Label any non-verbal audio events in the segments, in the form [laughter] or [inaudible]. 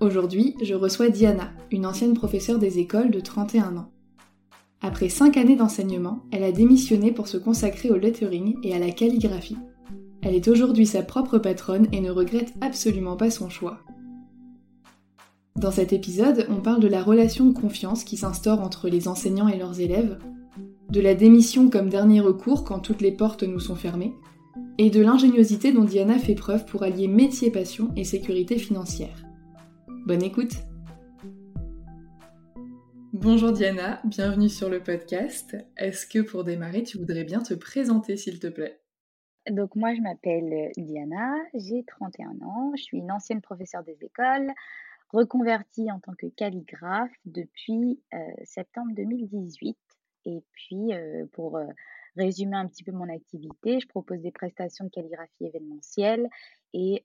Aujourd'hui, je reçois Diana, une ancienne professeure des écoles de 31 ans. Après 5 années d'enseignement, elle a démissionné pour se consacrer au lettering et à la calligraphie. Elle est aujourd'hui sa propre patronne et ne regrette absolument pas son choix. Dans cet épisode, on parle de la relation de confiance qui s'instaure entre les enseignants et leurs élèves, de la démission comme dernier recours quand toutes les portes nous sont fermées, et de l'ingéniosité dont Diana fait preuve pour allier métier-passion et sécurité financière. Bonne écoute Bonjour Diana, bienvenue sur le podcast. Est-ce que pour démarrer, tu voudrais bien te présenter s'il te plaît? Donc moi je m'appelle Diana, j'ai 31 ans, je suis une ancienne professeure des écoles, reconvertie en tant que calligraphe depuis euh, septembre 2018. Et puis euh, pour euh, résumer un petit peu mon activité, je propose des prestations de calligraphie événementielle et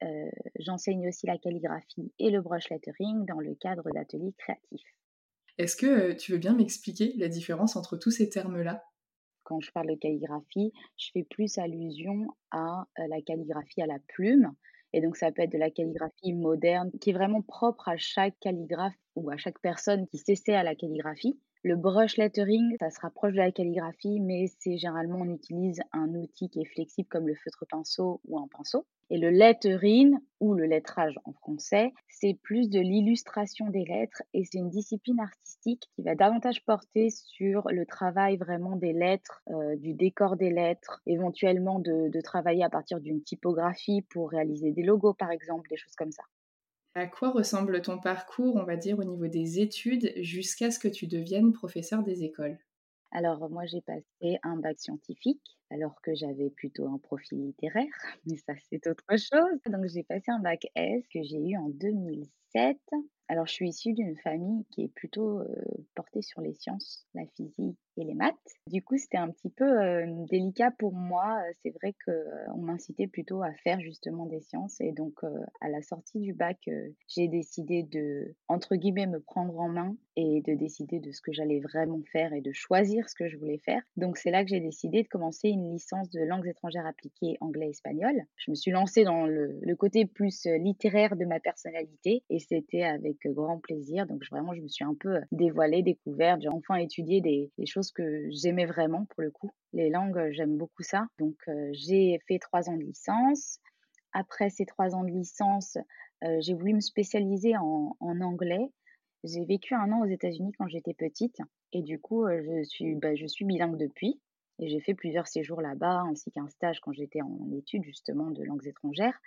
j'enseigne aussi la calligraphie et le brush lettering dans le cadre d'ateliers créatifs. Est-ce que tu veux bien m'expliquer la différence entre tous ces termes-là? Quand je parle de calligraphie, je fais plus allusion à la calligraphie à la plume. Et donc ça peut être de la calligraphie moderne qui est vraiment propre à chaque calligraphe ou à chaque personne qui s'essaie à la calligraphie. Le brush lettering, ça se rapproche de la calligraphie, mais c'est généralement on utilise un outil qui est flexible comme le feutre pinceau ou un pinceau. Et le lettering, ou le lettrage en français, c'est plus de l'illustration des lettres et c'est une discipline artistique qui va davantage porter sur le travail vraiment des lettres, euh, du décor des lettres, éventuellement de, de travailler à partir d'une typographie pour réaliser des logos par exemple, des choses comme ça. À quoi ressemble ton parcours, on va dire, au niveau des études jusqu'à ce que tu deviennes professeur des écoles? Alors, moi, j'ai passé un bac scientifique alors que j'avais plutôt un profil littéraire, [laughs] mais ça, c'est autre chose. Donc, j'ai passé un bac S que j'ai eu en 2007 alors, je suis issue d'une famille qui est plutôt portée sur les sciences, la physique et les maths. Du coup, c'était un petit peu délicat pour moi. C'est vrai qu'on m'incitait plutôt à faire justement des sciences. Et donc, à la sortie du bac, j'ai décidé de, entre guillemets, me prendre en main et de décider de ce que j'allais vraiment faire et de choisir ce que je voulais faire. Donc, c'est là que j'ai décidé de commencer une licence de langues étrangères appliquées anglais-espagnol. Je me suis lancée dans le, côté plus littéraire de ma personnalité et c'était avec grand plaisir. Donc vraiment, je me suis un peu dévoilée, découverte. J'ai enfin étudié des, choses que j'aimais vraiment pour le coup. Les langues, j'aime beaucoup ça. Donc j'ai fait trois ans de licence. Après ces trois ans de licence, j'ai voulu me spécialiser en, anglais. J'ai vécu un an aux États-Unis quand j'étais petite et du coup, je, suis, bah, je suis bilingue depuis. Et j'ai fait plusieurs séjours là-bas, ainsi qu'un stage quand j'étais en études justement de langues étrangères.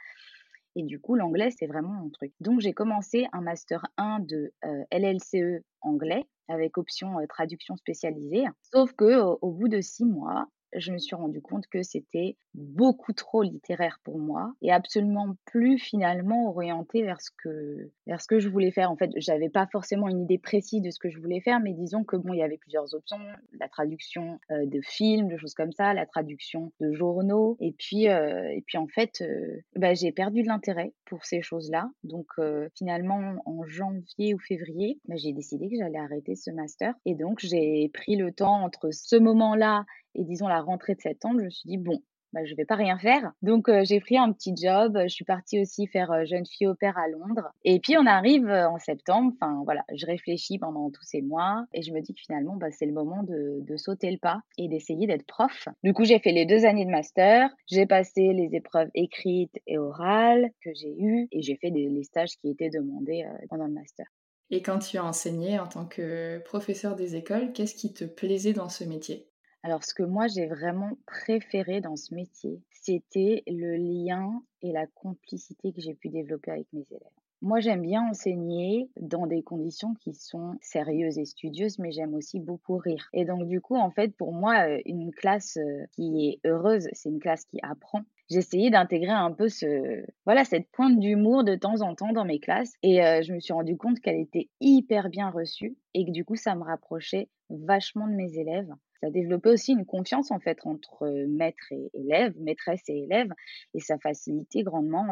Et du coup, l'anglais, c'est vraiment mon truc. Donc, j'ai commencé un master 1 de LLCE anglais avec option traduction spécialisée. Sauf que au bout de six mois, je me suis rendu compte que c'était beaucoup trop littéraire pour moi et absolument plus finalement orienté vers ce que vers ce que je voulais faire. En fait, j'avais pas forcément une idée précise de ce que je voulais faire, mais disons que bon, il y avait plusieurs options la traduction euh, de films, de choses comme ça, la traduction de journaux, et puis euh, et puis en fait, euh, bah, j'ai perdu de l'intérêt pour ces choses-là. Donc finalement, en janvier ou février, bah, j'ai décidé que j'allais arrêter ce master, et donc j'ai pris le temps entre ce moment-là et disons la rentrée de septembre, je me suis dit, bon, bah, je vais pas rien faire. Donc euh, j'ai pris un petit job. Je suis partie aussi faire euh, jeune fille au père à Londres. Et puis on arrive euh, en septembre. Enfin voilà, je réfléchis pendant tous ces mois et je me dis que finalement bah, c'est le moment de, de, sauter le pas et d'essayer d'être prof. Du coup j'ai fait les deux années de master. J'ai passé les épreuves écrites et orales que j'ai eues et j'ai fait des, les stages qui étaient demandés pendant le master. Et quand tu as enseigné en tant que professeur des écoles, qu'est-ce qui te plaisait dans ce métier? Alors, ce que moi j'ai vraiment préféré dans ce métier, c'était le lien et la complicité que j'ai pu développer avec mes élèves. Moi, j'aime bien enseigner dans des conditions qui sont sérieuses et studieuses, mais j'aime aussi beaucoup rire. Et donc, du coup, en fait, pour moi, euh, une classe euh, qui est heureuse, c'est une classe qui apprend. J'essayais d'intégrer un peu ce, voilà, cette pointe d'humour de temps en temps dans mes classes. Et euh, je me suis rendu compte qu'elle était hyper bien reçue et que du coup, ça me rapprochait vachement de mes élèves ça développait aussi une confiance en fait entre maître et élève, maîtresse et élève, et ça facilitait grandement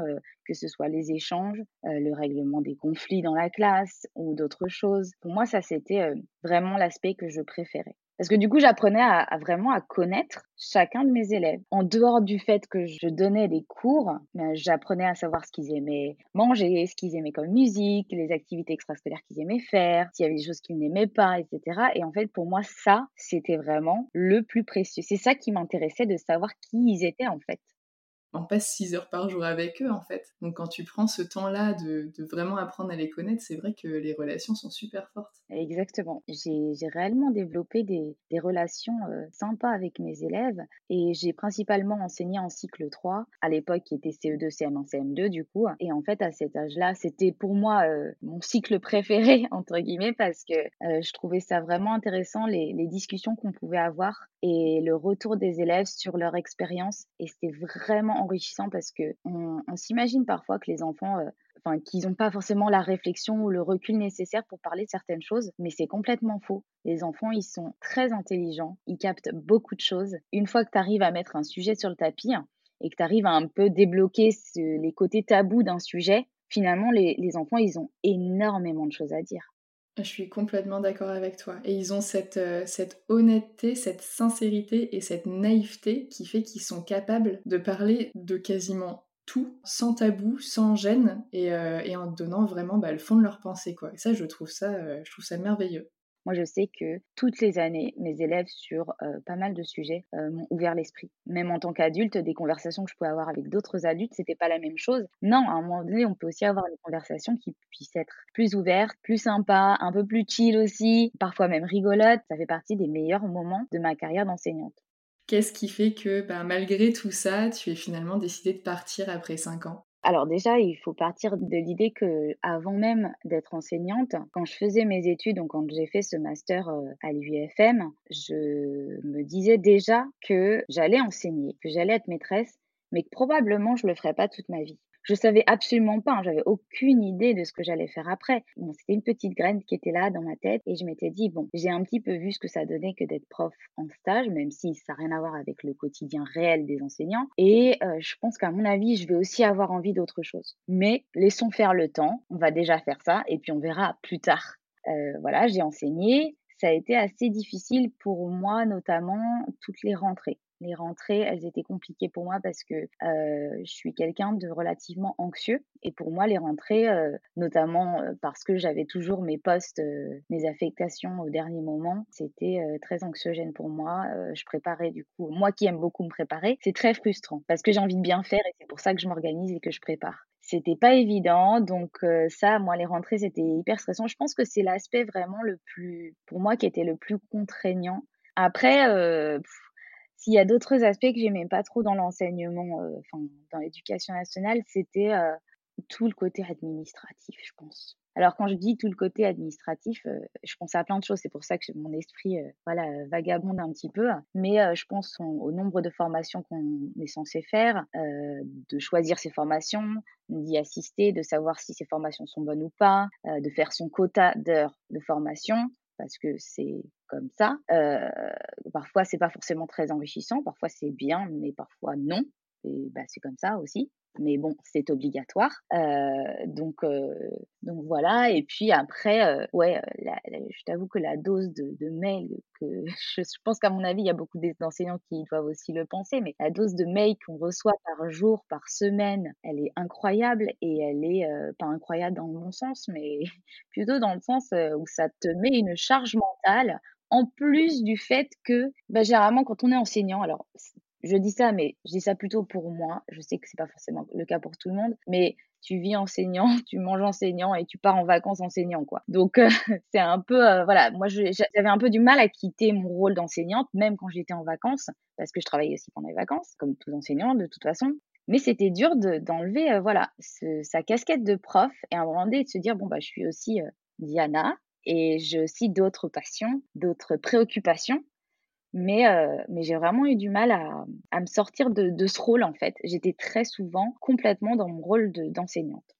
que ce soit les échanges, le règlement des conflits dans la classe ou d'autres choses. Pour moi, ça c'était vraiment l'aspect que je préférais. Parce que du coup, j'apprenais à, vraiment à connaître chacun de mes élèves. En dehors du fait que je donnais des cours, ben, j'apprenais à savoir ce qu'ils aimaient manger, ce qu'ils aimaient comme musique, les activités extrascolaires qu'ils aimaient faire, s'il y avait des choses qu'ils n'aimaient pas, etc. Et en fait, pour moi, ça, c'était vraiment le plus précieux. C'est ça qui m'intéressait de savoir qui ils étaient en fait on passe 6 heures par jour avec eux en fait. Donc quand tu prends ce temps-là de, vraiment apprendre à les connaître, c'est vrai que les relations sont super fortes. Exactement. J'ai réellement développé des, relations euh, sympas avec mes élèves et j'ai principalement enseigné en cycle 3, à l'époque qui était CE2, CM1, CM2 du coup. Et en fait à cet âge-là, c'était pour moi euh, mon cycle [laughs] préféré entre guillemets parce que euh, je trouvais ça vraiment intéressant les, les discussions qu'on pouvait avoir et le retour des élèves sur leur expérience. Et c'était vraiment enrichissant parce que on, s'imagine parfois que les enfants, euh, enfin, qu'ils n'ont pas forcément la réflexion ou le recul nécessaire pour parler de certaines choses, mais c'est complètement faux. Les enfants, ils sont très intelligents, ils captent beaucoup de choses. Une fois que tu arrives à mettre un sujet sur le tapis et que tu arrives à un peu débloquer les côtés tabous d'un sujet, finalement, les enfants, ils ont énormément de choses à dire. Je suis complètement d'accord avec toi. Et ils ont cette, euh, cette honnêteté, cette sincérité et cette naïveté qui fait qu'ils sont capables de parler de quasiment tout, sans tabou, sans gêne, et, euh, en donnant vraiment bah, le fond de leur pensée. Quoi. Et ça, je trouve ça, euh, je trouve ça merveilleux. Moi, je sais que toutes les années, mes élèves sur euh, pas mal de sujets euh, m'ont ouvert l'esprit. Même en tant qu'adulte, des conversations que je pouvais avoir avec d'autres adultes, c'était pas la même chose. Non, à un moment donné, on peut aussi avoir des conversations qui puissent être plus ouvertes, plus sympas, un peu plus chill aussi, parfois même rigolotes. Ça fait partie des meilleurs moments de ma carrière d'enseignante. Qu'est-ce qui fait que, bah, malgré tout ça, tu es finalement décidée de partir après 5 ans? Alors déjà, il faut partir de l'idée que avant même d'être enseignante, quand je faisais mes études, donc quand j'ai fait ce master euh, à l'UFM, je me disais déjà que j'allais enseigner, que j'allais être maîtresse, mais que probablement je le ferais pas toute ma vie. Je savais absolument pas, hein, j'avais aucune idée de ce que j'allais faire après. c'était une petite graine qui était là dans ma tête et je m'étais dit, bon, j'ai un petit peu vu ce que ça donnait que d'être prof en stage, même si ça n'a rien à voir avec le quotidien réel des enseignants. Et euh, je pense qu'à mon avis, je vais aussi avoir envie d'autre chose. Mais laissons faire le temps, on va déjà faire ça et puis on verra plus tard. Euh, voilà, j'ai enseigné, ça a été assez difficile pour moi, notamment toutes les rentrées les rentrées, elles étaient compliquées pour moi parce que je suis quelqu'un de relativement anxieux. Et pour moi, les rentrées, notamment parce que j'avais toujours mes postes, mes affectations au dernier moment, c'était très anxiogène pour moi. je préparais du coup, moi qui aime beaucoup me préparer, c'est très frustrant parce que j'ai envie de bien faire et c'est pour ça que je m'organise et que je prépare. C'était pas évident, donc ça, moi, les rentrées, c'était hyper stressant. Je pense que c'est l'aspect vraiment le plus, pour moi, qui était le plus contraignant. Après, s'il y a d'autres aspects que j'aimais pas trop dans l'enseignement, euh, enfin dans l'éducation nationale, c'était euh, tout le côté administratif, je pense. Alors quand je dis tout le côté administratif, euh, je pense à plein de choses. C'est pour ça que mon esprit, voilà, vagabonde un petit peu. Mais je pense au nombre de formations qu'on est censé faire, de choisir ses formations, d'y assister, de savoir si ces formations sont bonnes ou pas, de faire son quota d'heures de formation parce que c'est comme ça. Euh, parfois, c'est pas forcément très enrichissant, parfois c'est bien, mais parfois non. Bah, c'est comme ça aussi mais bon, c'est obligatoire. Euh, donc, euh, donc voilà. Et puis après, euh, ouais, je t'avoue que la dose de, mails, que [laughs] je, pense qu'à mon avis, il y a beaucoup d'enseignants qui doivent aussi le penser, mais la dose de mails qu'on reçoit par jour, par semaine, elle est incroyable et elle est pas incroyable dans le bon sens, mais [laughs] plutôt dans le sens où ça te met une charge mentale en plus du fait que, bah, généralement, quand on est enseignant, alors je dis ça, mais je dis ça plutôt pour moi. Je sais que c'est pas forcément le cas pour tout le monde, mais tu vis enseignant, [laughs] tu manges enseignant et tu pars en vacances enseignant, quoi. Donc, euh, [laughs] c'est un peu, euh, voilà, moi, j'avais un peu du mal à quitter mon rôle d'enseignante, même quand j'étais en vacances, parce que je travaillais aussi pendant les vacances, comme tous enseignants, de toute façon. Mais c'était dur d'enlever, euh, voilà, sa casquette de prof et à un moment donné de se dire, bon, bah, je suis aussi Diana et j'ai aussi d'autres passions, d'autres préoccupations mais, mais j'ai vraiment eu du mal à, à me sortir de, de, ce rôle, en fait. J'étais très souvent complètement dans mon rôle d'enseignante.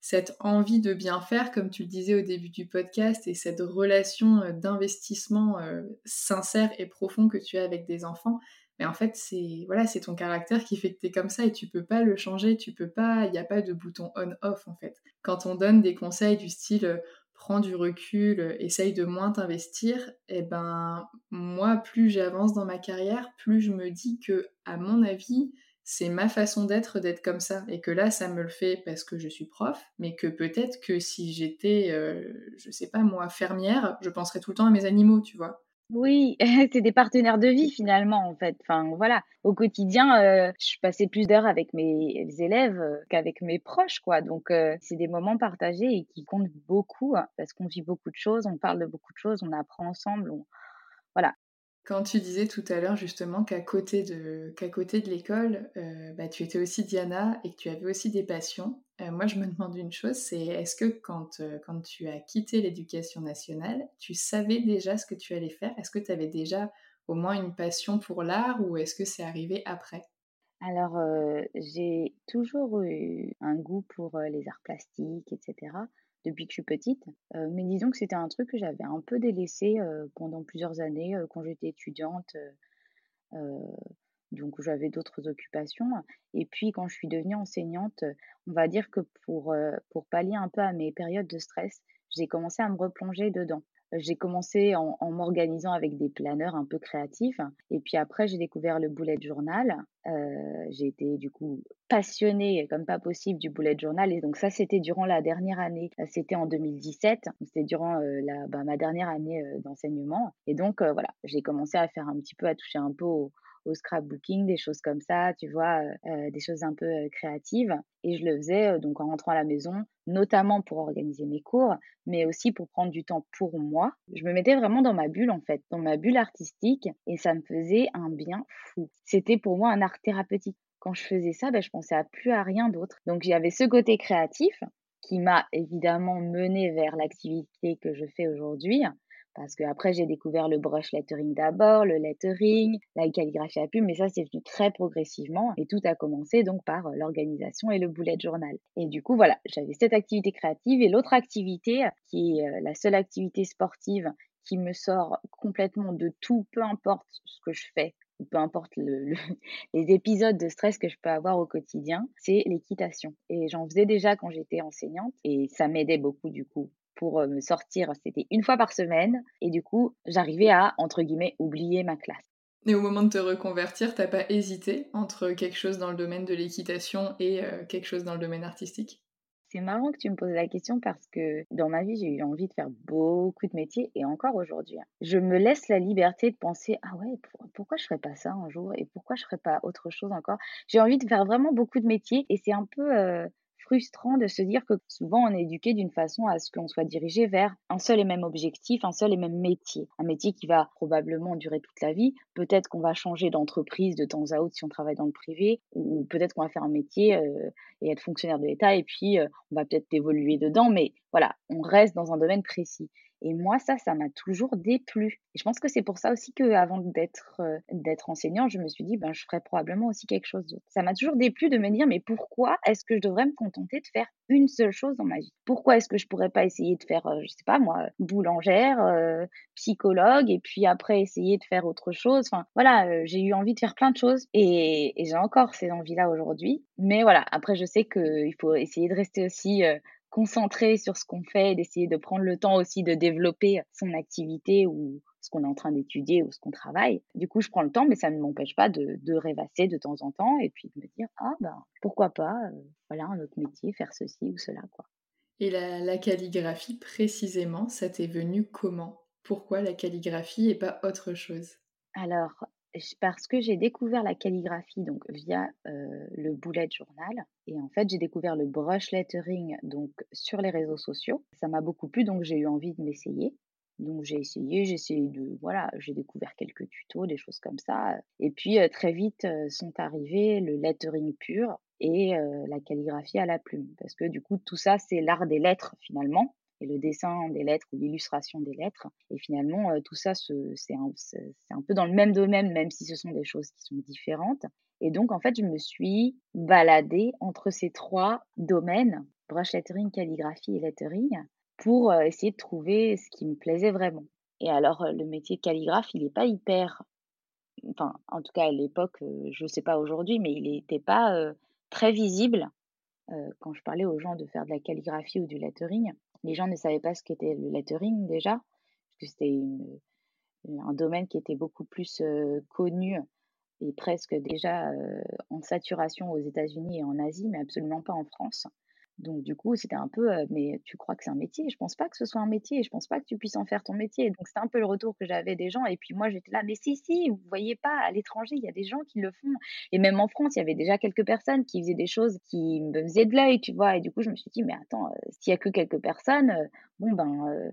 cette envie de bien faire, comme tu le disais au début du podcast, et cette relation d'investissement sincère et profond que tu as avec des enfants, mais en fait, c'est voilà, c'est ton caractère qui fait que tu es comme ça et tu peux pas le changer, tu peux pas, il n'y a pas de bouton on-off en fait. Quand on donne des conseils du style prends du recul, essaye de moins t'investir, et eh ben moi plus j'avance dans ma carrière, plus je me dis que à mon avis, c'est ma façon d'être d'être comme ça et que là ça me le fait parce que je suis prof, mais que peut-être que si j'étais euh, je sais pas moi fermière, je penserais tout le temps à mes animaux, tu vois. Oui, [laughs] c'est des partenaires de vie finalement en fait. Enfin voilà, au quotidien, euh, je passais plus d'heures avec mes élèves euh, qu'avec mes proches quoi. Donc euh, c'est des moments partagés et qui comptent beaucoup hein, parce qu'on vit beaucoup de choses, on parle de beaucoup de choses, on apprend ensemble, voilà. Quand tu disais tout à l'heure justement qu'à côté de, qu'à côté de l'école, euh, bah, tu étais aussi Diana et que tu avais aussi des passions, euh, moi je me demande une chose, c'est est-ce que quand, euh, quand tu as quitté l'éducation nationale, tu savais déjà ce que tu allais faire? Est-ce que tu avais déjà au moins une passion pour l'art ou est-ce que c'est arrivé après? Alors, j'ai toujours eu un goût pour les arts plastiques, etc depuis que je suis petite. Euh, mais disons que c'était un truc que j'avais un peu délaissé euh, pendant plusieurs années euh, quand j'étais étudiante. donc j'avais d'autres occupations. Et puis quand je suis devenue enseignante, on va dire que pour, pour pallier un peu à mes périodes de stress, j'ai commencé à me replonger dedans. J'ai commencé en, m'organisant avec des planeurs un peu créatifs. Et puis après, j'ai découvert le bullet journal. Euh, j'ai été du coup passionnée comme pas possible du bullet journal. Et donc ça, c'était durant la dernière année. C'était en 2017. C'était durant euh, la, bah, ma dernière année euh, d'enseignement. Et donc voilà, j'ai commencé à faire un petit peu, à toucher un peu au, au scrapbooking, des choses comme ça, tu vois, euh, des choses un peu euh, créatives. Et je le faisais euh, donc en rentrant à la maison, notamment pour organiser mes cours, mais aussi pour prendre du temps pour moi. Je me mettais vraiment dans ma bulle en fait, dans ma bulle artistique, et ça me faisait un bien fou. C'était pour moi un art thérapeutique. Quand je faisais ça, ben, je pensais à plus à rien d'autre. Donc j'avais ce côté créatif qui m'a évidemment mené vers l'activité que je fais aujourd'hui, parce que après j'ai découvert le brush lettering d'abord, le lettering, la calligraphie à plume, mais ça c'est venu très progressivement et tout a commencé donc par euh, l'organisation et le bullet journal. Et du coup voilà, j'avais cette activité créative et l'autre activité qui est euh, la seule activité sportive qui me sort complètement de tout, peu importe ce que je fais, peu importe le, [laughs] les épisodes de stress que je peux avoir au quotidien, c'est l'équitation. Et j'en faisais déjà quand j'étais enseignante et ça m'aidait beaucoup du coup pour me sortir, c'était une fois par semaine. Et du coup, j'arrivais à, entre guillemets, oublier ma classe. Et au moment de te reconvertir, t'as pas hésité entre quelque chose dans le domaine de l'équitation et euh, quelque chose dans le domaine artistique? C'est marrant que tu me poses la question parce que dans ma vie, j'ai eu envie de faire beaucoup de métiers et encore aujourd'hui, hein. je me laisse la liberté de penser ah ouais, pourquoi je ferais pas ça un jour et pourquoi je ferais pas autre chose encore? J'ai envie de faire vraiment beaucoup de métiers et c'est un peu euh, frustrant de se dire que souvent on est éduqué d'une façon à ce qu'on soit dirigé vers un seul et même objectif, un seul et même métier. Un métier qui va probablement durer toute la vie. Peut-être qu'on va changer d'entreprise de temps à autre si on travaille dans le privé, ou peut-être qu'on va faire un métier euh, et être fonctionnaire de l'État et puis euh, on va peut-être évoluer dedans. Mais voilà, on reste dans un domaine précis. Et moi, ça, ça m'a toujours déplu. Et je pense que c'est pour ça aussi qu'avant d'être euh, d'être enseignante, je me suis dit, ben, je ferais probablement aussi quelque chose d'autre. Ça m'a toujours déplu de me dire, mais pourquoi est-ce que je devrais me contenter de faire une seule chose dans ma vie? Pourquoi est-ce que je pourrais pas essayer de faire, euh, je sais pas moi, boulangère, euh, psychologue, et puis après essayer de faire autre chose? Enfin, voilà, j'ai eu envie de faire plein de choses et, et j'ai encore ces envies-là aujourd'hui. Mais voilà, après, je sais qu'il faut essayer de rester aussi concentrer sur ce qu'on fait, d'essayer de prendre le temps aussi de développer son activité ou ce qu'on est en train d'étudier ou ce qu'on travaille. Du coup, je prends le temps, mais ça ne m'empêche pas de, rêvasser de temps en temps et puis de me dire ah ben pourquoi pas, euh, voilà un autre métier, faire ceci ou cela quoi. Et la, la calligraphie précisément, ça t'est venu comment? Pourquoi la calligraphie et pas autre chose? Alors, parce que j'ai découvert la calligraphie donc via le bullet journal et en fait j'ai découvert le brush lettering donc sur les réseaux sociaux. Ça m'a beaucoup plu donc j'ai eu envie de m'essayer. Donc j'ai essayé, j'ai essayé de voilà, j'ai découvert quelques tutos, des choses comme ça. Et puis très vite sont arrivés le lettering pur et la calligraphie à la plume parce que du coup tout ça c'est l'art des lettres finalement et le dessin des lettres ou l'illustration des lettres. Et finalement, tout ça, c'est un, peu dans le même domaine, même si ce sont des choses qui sont différentes. Et donc, en fait, je me suis baladée entre ces trois domaines, brush lettering, calligraphie et lettering, pour essayer de trouver ce qui me plaisait vraiment. Et alors, le métier de calligraphe, il n'est pas hyper, enfin, en tout cas à l'époque, je ne sais pas aujourd'hui, mais il n'était pas très visible quand je parlais aux gens de faire de la calligraphie ou du lettering les gens ne savaient pas ce qu'était le lettering déjà, parce c'était un domaine qui était beaucoup plus connu et presque déjà en saturation aux États-Unis et en Asie, mais absolument pas en France. Donc du coup, c'était un peu, mais tu crois que c'est un métier? Je pense pas que ce soit un métier. Je pense pas que tu puisses en faire ton métier. Donc c'était un peu le retour que j'avais des gens. Et puis moi, j'étais là, mais si, si, vous voyez pas, à l'étranger, il y a des gens qui le font. Et même en France, il y avait déjà quelques personnes qui faisaient des choses qui me faisaient de l'œil, tu vois? Et du coup, je me suis dit, mais attends, s'il y a que quelques personnes, bon ben,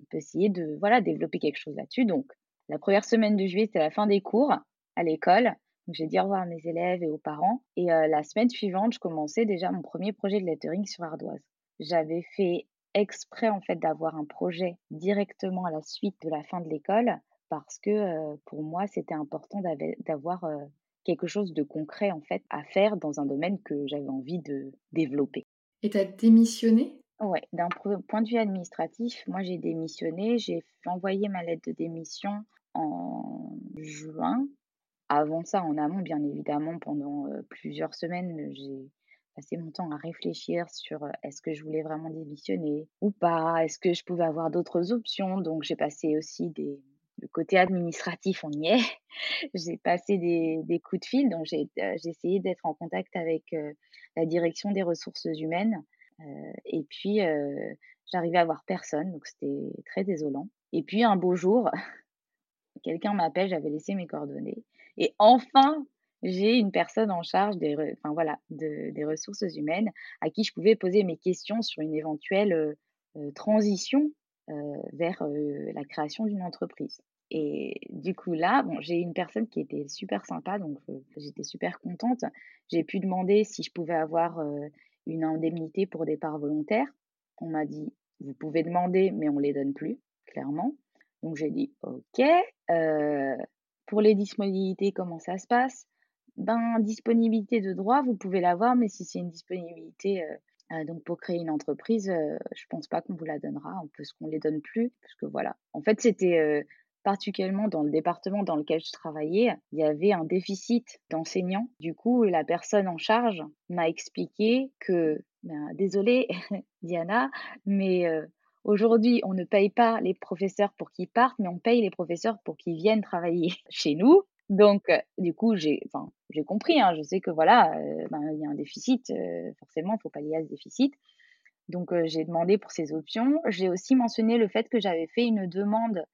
on peut essayer de, voilà, développer quelque chose là-dessus. Donc la première semaine de juillet, c'était la fin des cours à l'école j'ai dit au revoir à mes élèves et aux parents. Et la semaine suivante, je commençais déjà mon premier projet de lettering sur ardoise. J'avais fait exprès en fait d'avoir un projet directement à la suite de la fin de l'école parce que pour moi c'était important d'avoir quelque chose de concret en fait à faire dans un domaine que j'avais envie de développer. Et tu as démissionné? Ouais, d'un point de vue administratif, moi j'ai démissionné, j'ai envoyé ma lettre de démission en juin avant ça, en amont, bien évidemment, pendant plusieurs semaines, j'ai passé mon temps à réfléchir sur est-ce que je voulais vraiment démissionner ou pas, est-ce que je pouvais avoir d'autres options? Donc j'ai passé aussi des, le côté administratif, on y est. [laughs] j'ai passé des, des, coups de fil, donc j'ai essayé d'être en contact avec la direction des ressources humaines. et puis, j'arrivais à voir personne, donc c'était très désolant. Et puis, un beau jour, [laughs] quelqu'un m'appelle, j'avais laissé mes coordonnées. Et enfin, j'ai une personne en charge des, enfin, voilà, des ressources humaines à qui je pouvais poser mes questions sur une éventuelle transition vers la création d'une entreprise. Et du coup, là, bon, j'ai une personne qui était super sympa, donc j'étais super contente. J'ai pu demander si je pouvais avoir une indemnité pour départ volontaire. On m'a dit, vous pouvez demander, mais on ne les donne plus, clairement. Donc j'ai dit, OK. Pour les disponibilités, comment ça se passe? Ben, disponibilité de droit, vous pouvez l'avoir, mais si c'est une disponibilité euh, euh, donc pour créer une entreprise, euh, je pense pas qu'on vous la donnera, parce qu'on les donne plus, parce que voilà. En fait, c'était particulièrement dans le département dans lequel je travaillais, il y avait un déficit d'enseignants. Du coup, la personne en charge m'a expliqué que, ben, désolé [laughs] Diana, mais Aujourd'hui, on ne paye pas les professeurs pour qu'ils partent, mais on paye les professeurs pour qu'ils viennent travailler [laughs] chez nous. Donc, du coup, j'ai enfin, j'ai compris, hein, je sais que voilà, ben, il y a un déficit, forcément, il faut pallier à ce déficit. Donc, j'ai demandé pour ces options. J'ai aussi mentionné le fait que j'avais fait une demande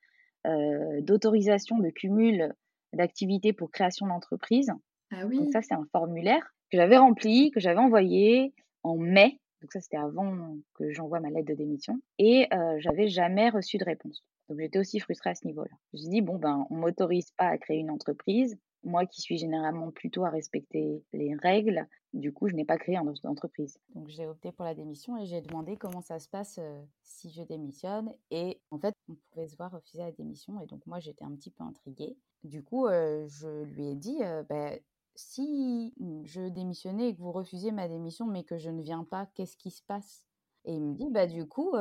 d'autorisation de cumul d'activités pour création d'entreprise. Ah oui. Donc ça, c'est un formulaire que j'avais rempli, que j'avais envoyé en mai. Donc ça, c'était avant que j'envoie ma lettre de démission. Et j'avais jamais reçu de réponse. Donc j'étais aussi frustrée à ce niveau-là. Je me suis dit, bon, ben, on m'autorise pas à créer une entreprise. Moi qui suis généralement plutôt à respecter les règles, du coup, je n'ai pas créé une entreprise. Donc j'ai opté pour la démission et j'ai demandé comment ça se passe si je démissionne. Et en fait, on pouvait se voir refuser la démission. Et donc moi, j'étais un petit peu intriguée. Du coup, je lui ai dit, ben, si je démissionnais et que vous refusiez ma démission, mais que je ne viens pas, qu'est-ce qui se passe? Et il me dit, bah du coup,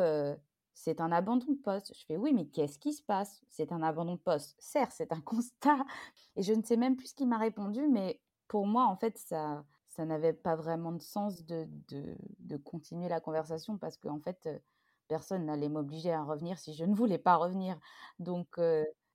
c'est un abandon de poste. Je fais oui, mais qu'est-ce qui se passe? C'est un abandon de poste. Certes, c'est un [laughs] constat. Et je ne sais même plus ce qu'il m'a répondu, mais pour moi, en fait, ça, ça n'avait pas vraiment de sens de, de, continuer la conversation parce qu'en fait, personne n'allait m'obliger à revenir si je ne voulais pas revenir. Donc,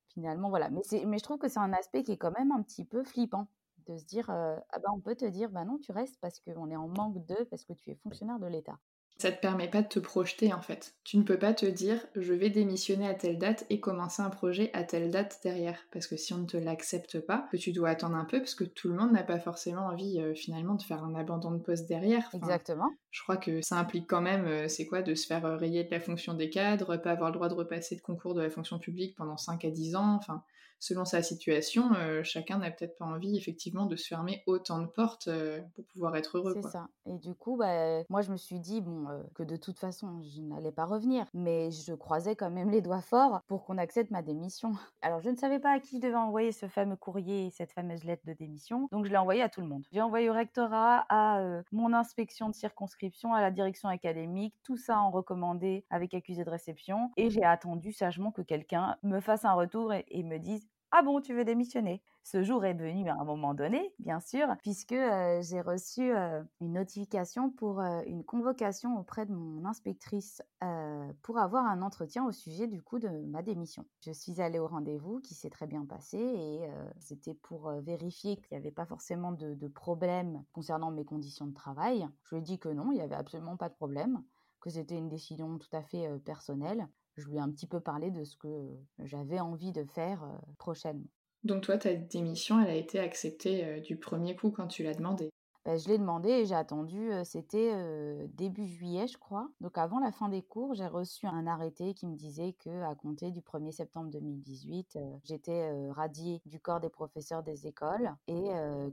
finalement, voilà. Mais, mais je trouve que c'est un aspect qui est quand même un petit peu flippant de se dire, ah bah, on peut te dire, bah non, tu restes parce qu'on est en manque de, parce que tu es fonctionnaire de l'État. Ça te permet pas de te projeter en fait. Tu ne peux pas te dire je vais démissionner à telle date et commencer un projet à telle date derrière. Parce que si on ne te l'accepte pas, que tu dois attendre un peu parce que tout le monde n'a pas forcément envie finalement de faire un abandon de poste derrière. Exactement. Je crois que ça implique quand même, c'est quoi, de se faire rayer de la fonction des cadres, pas avoir le droit de repasser de concours de la fonction publique pendant 5 à 10 ans. Enfin, selon sa situation, euh, chacun n'a peut-être pas envie effectivement de se fermer autant de portes euh, pour pouvoir être heureux. C'est ça. Et du coup, bah, moi je me suis dit bon, euh, que de toute façon je n'allais pas revenir, mais je croisais quand même les doigts forts pour qu'on accepte ma démission. [laughs] Alors je ne savais pas à qui je devais envoyer ce fameux courrier, cette fameuse lettre de démission, donc je l'ai envoyé à tout le monde. J'ai envoyé au rectorat, à mon inspection de circonscription, à la direction académique, tout ça en recommandé avec accusé de réception, et j'ai attendu sagement que quelqu'un me fasse un retour et me dise ah bon, tu veux démissionner? Ce jour est venu à un moment donné, bien sûr, puisque j'ai reçu une notification pour une convocation auprès de mon inspectrice pour avoir un entretien au sujet du coup de ma démission. Je suis allée au rendez-vous qui s'est très bien passé et c'était pour vérifier qu'il n'y avait pas forcément de, de problème concernant mes conditions de travail. Je lui ai dit que non, il n'y avait absolument pas de problème que c'était une décision tout à fait personnelle je lui ai un petit peu parlé de ce que j'avais envie de faire prochainement. Donc toi, ta démission, elle a été acceptée du premier coup quand tu l'as demandé? Bah, je l'ai demandé et j'ai attendu, c'était début juillet, je crois. Donc avant la fin des cours, j'ai reçu un arrêté qui me disait que à compter du 1er septembre 2018, j'étais radiée du corps des professeurs des écoles et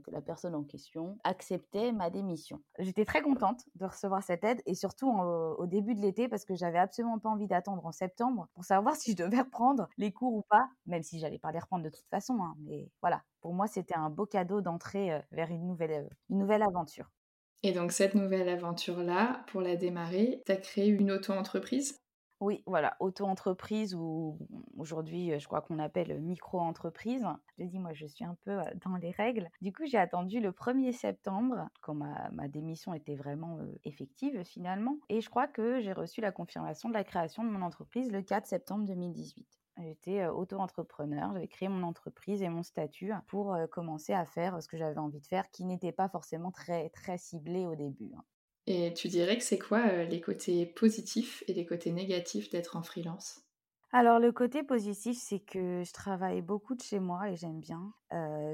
que la personne en question acceptait ma démission. J'étais très contente de recevoir cette aide et surtout au début de l'été parce que j'avais absolument pas envie d'attendre en septembre pour savoir si je devais reprendre les cours ou pas, même si j'allais pas les reprendre de toute façon. Hein, mais voilà, pour moi, c'était un beau cadeau d'entrer vers une nouvelle, une nouvelle aventure. Et donc, cette nouvelle aventure-là, pour la démarrer, tu as créé une auto-entreprise? Oui, voilà, auto-entreprise ou aujourd'hui, je crois qu'on appelle micro-entreprise. Je dis, moi, je suis un peu dans les règles. Du coup, j'ai attendu le 1er septembre, quand ma, ma démission était vraiment effective finalement. Et je crois que j'ai reçu la confirmation de la création de mon entreprise le 4 septembre 2018. J'étais auto-entrepreneur, j'avais créé mon entreprise et mon statut pour commencer à faire ce que j'avais envie de faire, qui n'était pas forcément très, très ciblé au début. Hein. Et tu dirais que c'est quoi les côtés positifs et les côtés négatifs d'être en freelance? Alors le côté positif, c'est que je travaille beaucoup de chez moi et j'aime bien.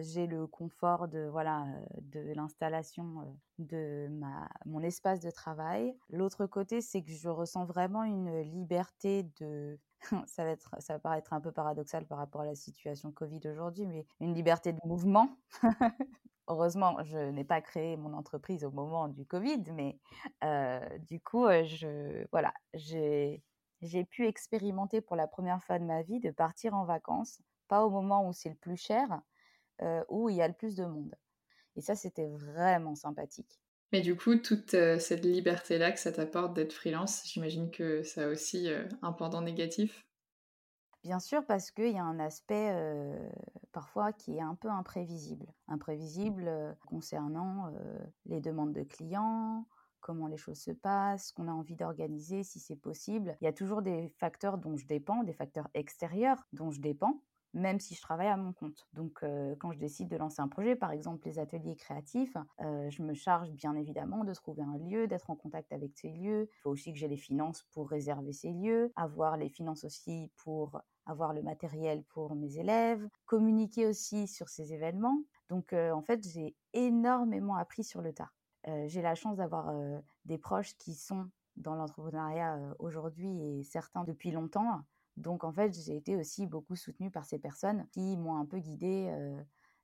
j'ai le confort de voilà de l'installation de ma mon espace de travail. L'autre côté, c'est que je ressens vraiment une liberté de [laughs] ça va être ça va paraître un peu paradoxal par rapport à la situation Covid aujourd'hui, mais une liberté de mouvement. [laughs] Heureusement, je n'ai pas créé mon entreprise au moment du Covid, mais du coup, je voilà, j'ai j'ai pu expérimenter pour la première fois de ma vie de partir en vacances, pas au moment où c'est le plus cher, euh, où il y a le plus de monde. Et ça, c'était vraiment sympathique. Mais du coup, toute euh, cette liberté-là que ça t'apporte d'être freelance, j'imagine que ça a aussi euh, un pendant négatif? Bien sûr, parce qu'il y a un aspect parfois qui est un peu imprévisible. Imprévisible concernant les demandes de clients, comment les choses se passent, ce qu'on a envie d'organiser, si c'est possible. Il y a toujours des facteurs dont je dépends, des facteurs extérieurs dont je dépends. même si je travaille à mon compte. Donc, quand je décide de lancer un projet, par exemple les ateliers créatifs, je me charge bien évidemment de trouver un lieu, d'être en contact avec ces lieux. Il faut aussi que j'ai les finances pour réserver ces lieux, avoir les finances aussi pour avoir le matériel pour mes élèves, communiquer aussi sur ces événements. Donc, en fait, j'ai énormément appris sur le tas. J'ai la chance d'avoir des proches qui sont dans l'entrepreneuriat aujourd'hui et certains depuis longtemps. Donc en fait, j'ai été aussi beaucoup soutenue par ces personnes qui m'ont un peu guidée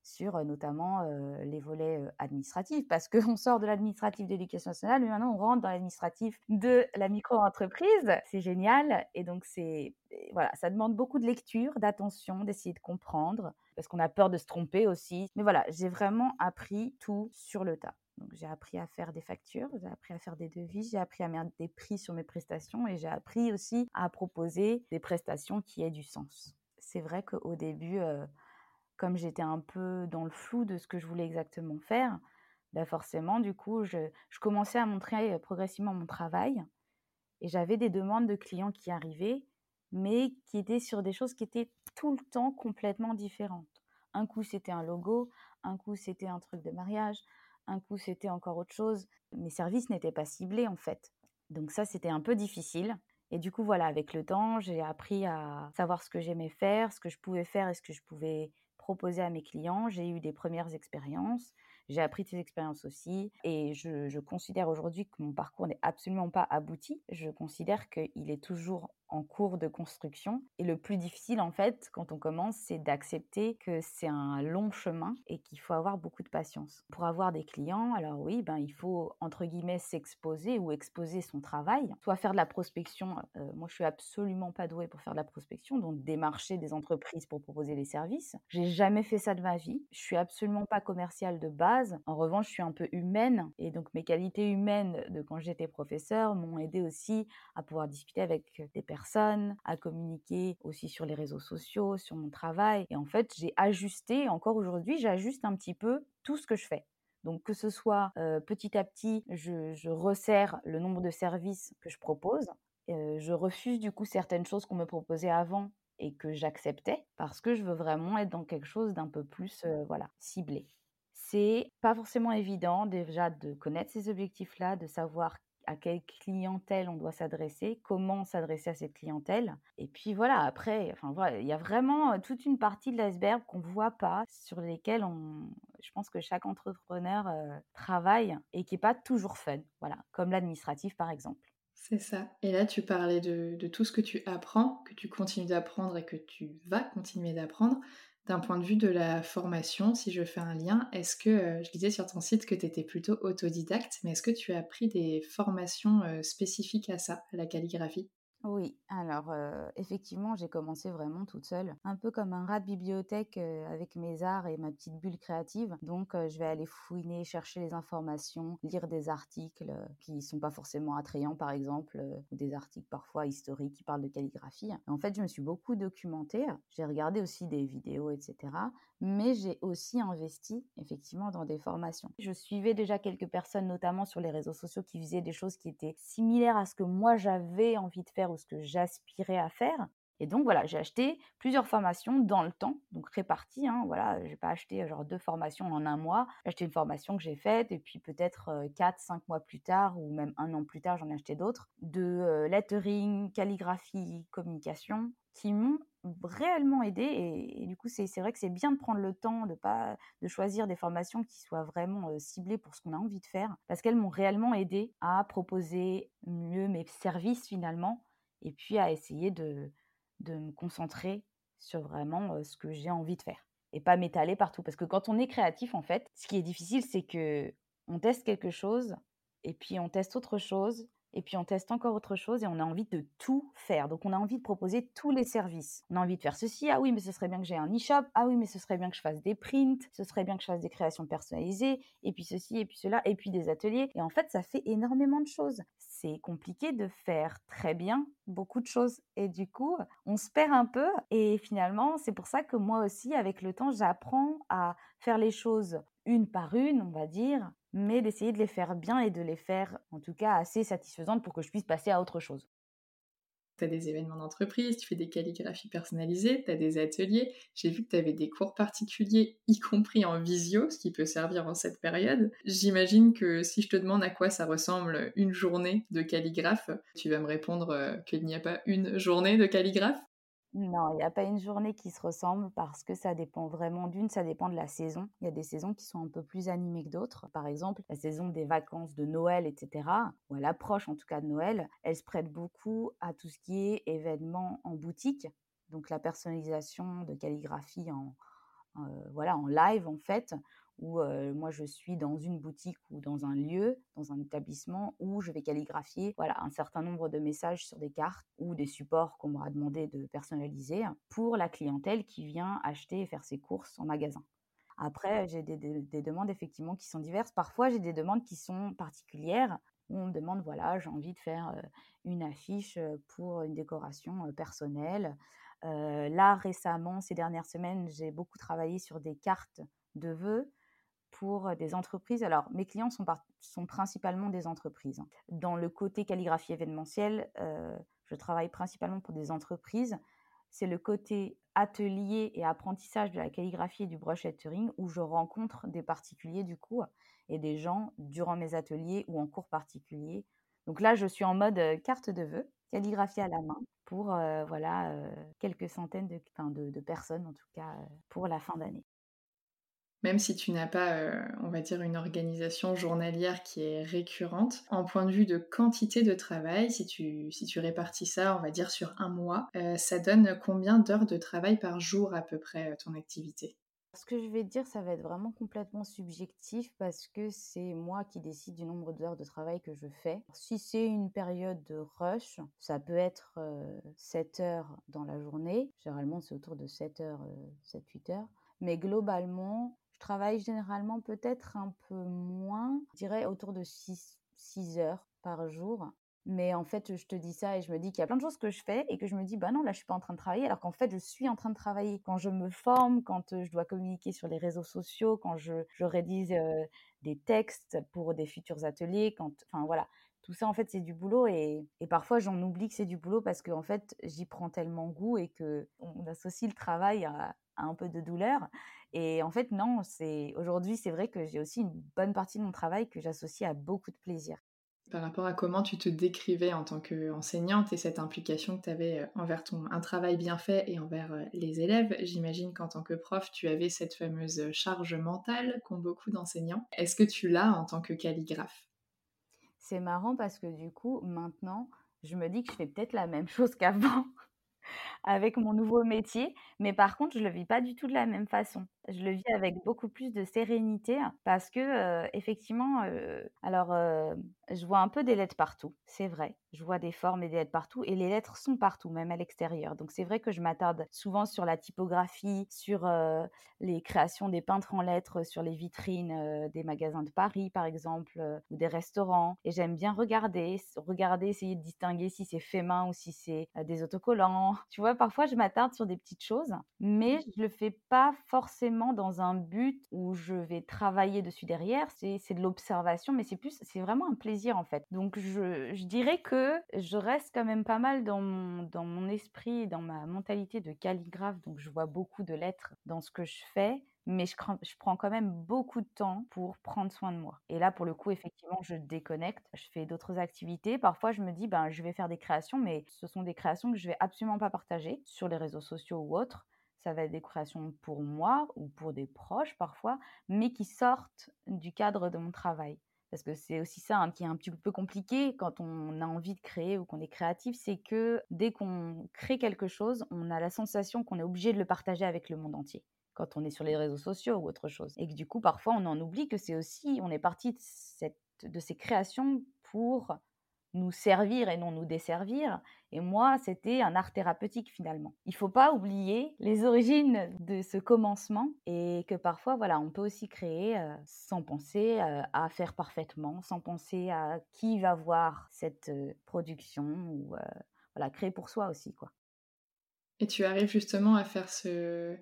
sur notamment les volets administratifs, parce qu'on sort de l'administratif de l'éducation nationale, mais maintenant on rentre dans l'administratif de la micro-entreprise. C'est génial. Et donc c'est voilà, ça demande beaucoup de lecture, d'attention, d'essayer de comprendre, parce qu'on a peur de se tromper aussi. Mais voilà, j'ai vraiment appris tout sur le tas. Donc j'ai appris à faire des factures, j'ai appris à faire des devis, j'ai appris à mettre des prix sur mes prestations et j'ai appris aussi à proposer des prestations qui aient du sens. C'est vrai qu'au début, euh, comme j'étais un peu dans le flou de ce que je voulais exactement faire, bah forcément, du coup, je, je commençais à montrer euh, progressivement mon travail et j'avais des demandes de clients qui arrivaient, mais qui étaient sur des choses qui étaient tout le temps complètement différentes. Un coup, c'était un logo, un coup, c'était un truc de mariage, un coup c'était encore autre chose. Mes services n'étaient pas ciblés en fait. Donc ça c'était un peu difficile. Et du coup voilà, avec le temps, j'ai appris à savoir ce que j'aimais faire, ce que je pouvais faire et ce que je pouvais proposer à mes clients. J'ai eu des premières expériences. J'ai appris ces expériences aussi et je, considère aujourd'hui que mon parcours n'est absolument pas abouti. Je considère qu'il est toujours en cours de construction. Et le plus difficile, en fait, quand on commence, c'est d'accepter que c'est un long chemin et qu'il faut avoir beaucoup de patience. Pour avoir des clients, alors oui, ben, il faut, entre guillemets, s'exposer ou exposer son travail, soit faire de la prospection. Moi, je suis absolument pas douée pour faire de la prospection, donc démarcher des entreprises pour proposer des services. J'ai jamais fait ça de ma vie. Je suis absolument pas commerciale de base. En revanche, je suis un peu humaine et donc mes qualités humaines de quand j'étais professeur m'ont aidé aussi à pouvoir discuter avec des personnes à communiquer aussi sur les réseaux sociaux, sur mon travail. Et en fait, j'ai ajusté, encore aujourd'hui, j'ajuste un petit peu tout ce que je fais. Donc que ce soit petit à petit, je, resserre le nombre de services que je propose. je refuse du coup certaines choses qu'on me proposait avant et que j'acceptais parce que je veux vraiment être dans quelque chose d'un peu plus voilà ciblé. C'est pas forcément évident déjà de connaître ces objectifs-là, de savoir à quelle clientèle on doit s'adresser, comment s'adresser à cette clientèle. Et puis voilà, après, enfin voilà, il y a vraiment toute une partie de l'iceberg qu'on voit pas, sur lesquelles on, je pense que chaque entrepreneur travaille et qui n'est pas toujours fun, voilà, comme l'administratif par exemple. C'est ça. Et là, tu parlais de, tout ce que tu apprends, que tu continues d'apprendre et que tu vas continuer d'apprendre. D'un point de vue de la formation, si je fais un lien, est-ce que, euh, je disais sur ton site que tu étais plutôt autodidacte, mais est-ce que tu as pris des formations euh, spécifiques à ça, à la calligraphie? Oui, alors effectivement, j'ai commencé vraiment toute seule, un peu comme un rat de bibliothèque avec mes arts et ma petite bulle créative. Donc, je vais aller fouiner, chercher les informations, lire des articles qui sont pas forcément attrayants, par exemple, ou des articles parfois historiques qui parlent de calligraphie. En fait, je me suis beaucoup documentée. J'ai regardé aussi des vidéos, etc mais j'ai aussi investi effectivement dans des formations. Je suivais déjà quelques personnes, notamment sur les réseaux sociaux, qui faisaient des choses qui étaient similaires à ce que moi j'avais envie de faire ou ce que j'aspirais à faire. Et donc voilà, j'ai acheté plusieurs formations dans le temps, donc réparties. Hein, voilà, j'ai pas acheté genre deux formations en un mois. J'ai acheté une formation que j'ai faite et puis peut-être quatre, cinq mois plus tard ou même un an plus tard, j'en ai acheté d'autres de lettering, calligraphie, communication qui m'ont réellement aidé et, du coup c'est vrai que c'est bien de prendre le temps de pas de choisir des formations qui soient vraiment ciblées pour ce qu'on a envie de faire parce qu'elles m'ont réellement aidé à proposer mieux mes services finalement et puis à essayer de, de me concentrer sur vraiment ce que j'ai envie de faire et pas m'étaler partout parce que quand on est créatif en fait ce qui est difficile c'est que on teste quelque chose et puis on teste autre chose et puis on teste encore autre chose et on a envie de tout faire. Donc on a envie de proposer tous les services. On a envie de faire ceci, ah oui, mais ce serait bien que j'ai un e-shop, ah oui, mais ce serait bien que je fasse des prints, ce serait bien que je fasse des créations personnalisées, et puis ceci, et puis cela, et puis des ateliers. Et en fait, ça fait énormément de choses. C'est compliqué de faire très bien beaucoup de choses. Et du coup, on se perd un peu. Et finalement, c'est pour ça que moi aussi, avec le temps, j'apprends à faire les choses une par une, on va dire, mais d'essayer de les faire bien et de les faire en tout cas assez satisfaisantes pour que je puisse passer à autre chose. Tu as des événements d'entreprise, tu fais des calligraphies personnalisées, tu as des ateliers. J'ai vu que tu avais des cours particuliers, y compris en visio, ce qui peut servir en cette période. J'imagine que si je te demande à quoi ça ressemble une journée de calligraphe, tu vas me répondre euh, qu'il n'y a pas une journée de calligraphe? Non, il n'y a pas une journée qui se ressemble parce que ça dépend vraiment d'une, ça dépend de la saison. Il y a des saisons qui sont un peu plus animées que d'autres. Par exemple, la saison des vacances de Noël, etc., ou à l'approche en tout cas de Noël, elle se prête beaucoup à tout ce qui est événements en boutique. Donc la personnalisation de calligraphie en, euh, voilà, en live en fait, où moi je suis dans une boutique ou dans un lieu, dans un établissement où je vais calligraphier voilà, un certain nombre de messages sur des cartes ou des supports qu'on m'aura demandé de personnaliser pour la clientèle qui vient acheter et faire ses courses en magasin. Après, j'ai des, des, demandes effectivement qui sont diverses. Parfois, j'ai des demandes qui sont particulières où on me demande, voilà, j'ai envie de faire une affiche pour une décoration personnelle. là, récemment, ces dernières semaines, j'ai beaucoup travaillé sur des cartes de vœux pour des entreprises. Alors, mes clients sont, principalement des entreprises. Hein. Dans le côté calligraphie événementielle, je travaille principalement pour des entreprises. C'est le côté atelier et apprentissage de la calligraphie et du brush lettering où je rencontre des particuliers du coup et des gens durant mes ateliers ou en cours particuliers. Donc là, je suis en mode carte de vœux, calligraphie à la main pour voilà quelques centaines de, personnes en tout cas pour la fin d'année même si tu n'as pas, euh, on va dire, une organisation journalière qui est récurrente, en point de vue de quantité de travail, si tu, si tu répartis ça, on va dire, sur un mois, euh, ça donne combien d'heures de travail par jour à peu près euh, ton activité? Ce que je vais te dire, ça va être vraiment complètement subjectif parce que c'est moi qui décide du nombre d'heures de travail que je fais. Si c'est une période de rush, ça peut être 7 heures dans la journée. Généralement, c'est autour de 7 heures, 7-8 heures. Mais globalement, je travaille généralement peut-être un peu moins, je dirais autour de 6, 6 heures par jour. Mais en fait, je te dis ça et je me dis qu'il y a plein de choses que je fais et que je me dis, bah non, là, je suis pas en train de travailler, alors qu'en fait, je suis en train de travailler. Quand je me forme, quand je dois communiquer sur les réseaux sociaux, quand je, rédige des textes pour des futurs ateliers, enfin voilà, tout ça, en fait, c'est du boulot et, et parfois, j'en oublie que c'est du boulot parce qu'en fait, j'y prends tellement goût et que on associe le travail à, à un peu de douleur. Et en fait, non, c'est aujourd'hui, c'est vrai que j'ai aussi une bonne partie de mon travail que j'associe à beaucoup de plaisir. Par rapport à comment tu te décrivais en tant qu'enseignante et cette implication que tu avais euh, envers ton un travail bien fait et envers euh, les élèves, j'imagine qu'en tant que prof, tu avais cette fameuse charge mentale qu'ont beaucoup d'enseignants. Est-ce que tu l'as en tant que calligraphe? C'est marrant parce que du coup, maintenant, je me dis que je fais peut-être la même [laughs] chose qu'avant avec mon nouveau métier, mais par contre, je le vis pas du tout de la même façon. Je le vis avec beaucoup plus de sérénité parce que effectivement, alors je vois un peu des lettres partout, c'est vrai. Je vois des formes et des lettres partout et les lettres sont partout, même à l'extérieur. Donc c'est vrai que je m'attarde souvent sur la typographie, sur les créations des peintres en lettres sur les vitrines des magasins de Paris par exemple ou des restaurants et j'aime bien regarder, regarder, essayer de distinguer si c'est fait main ou si c'est des autocollants. [laughs] Tu vois, parfois je m'attarde sur des petites choses, mais je le fais pas forcément dans un but où je vais travailler dessus derrière. C'est de l'observation, mais c'est plus, c'est vraiment un plaisir en fait. Donc je, dirais que je reste quand même pas mal dans mon, dans mon esprit, dans ma mentalité de calligraphe. Donc je vois beaucoup de lettres dans ce que je fais mais je, je, prends quand même beaucoup de temps pour prendre soin de moi. Et là, pour le coup, effectivement, je déconnecte, je fais d'autres activités. Parfois, je me dis, ben, je vais faire des créations, mais ce sont des créations que je vais absolument pas partager sur les réseaux sociaux ou autres ça va être des créations pour moi ou pour des proches parfois, mais qui sortent du cadre de mon travail. Parce que c'est aussi ça hein, qui est un petit peu compliqué quand on a envie de créer ou qu'on est créatif, c'est que dès qu'on crée quelque chose, on a la sensation qu'on est obligé de le partager avec le monde entier quand on est sur les réseaux sociaux ou autre chose. Et que du coup, parfois, on en oublie que c'est aussi, on est parti de, de ces créations pour nous servir et non nous desservir. Et moi, c'était un art thérapeutique finalement. Il faut pas oublier les origines de ce commencement et que parfois, voilà, on peut aussi créer euh, sans penser euh, à faire parfaitement, sans penser à qui va voir cette euh, production ou voilà, créer pour soi aussi, quoi. Et tu arrives justement à faire ce,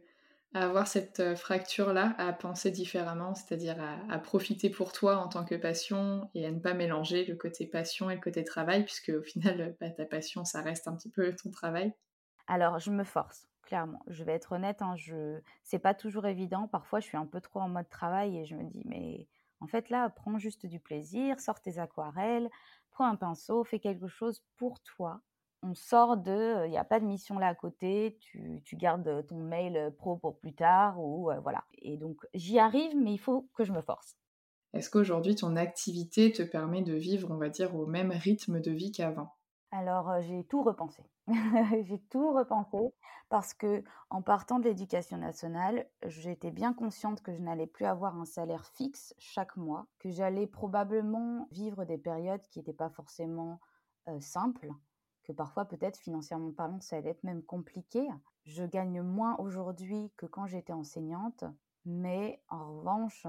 avoir cette fracture-là, à penser différemment, c'est-à-dire à, profiter pour toi en tant que passion et à ne pas mélanger le côté passion et le côté travail, puisque au final, bah, ta passion, ça reste un petit peu ton travail Alors, je me force, clairement. Je vais être honnête, hein, c'est pas toujours évident. Parfois, je suis un peu trop en mode travail et je me dis, mais en fait, là, prends juste du plaisir, sors tes aquarelles, prends un pinceau, fais quelque chose pour toi on sort de, il n'y a pas de mission là à côté, tu, gardes ton mail pro pour plus tard, ou voilà. Et donc j'y arrive, mais il faut que je me force. Est-ce qu'aujourd'hui ton activité te permet de vivre, on va dire, au même rythme de vie qu'avant? Alors, j'ai tout repensé. [laughs] j'ai tout repensé parce que en partant de l'éducation nationale, j'étais bien consciente que je n'allais plus avoir un salaire fixe chaque mois, que j'allais probablement vivre des périodes qui n'étaient pas forcément simples, que parfois peut-être financièrement parlant ça allait être même compliqué. Je gagne moins aujourd'hui que quand j'étais enseignante, mais en revanche,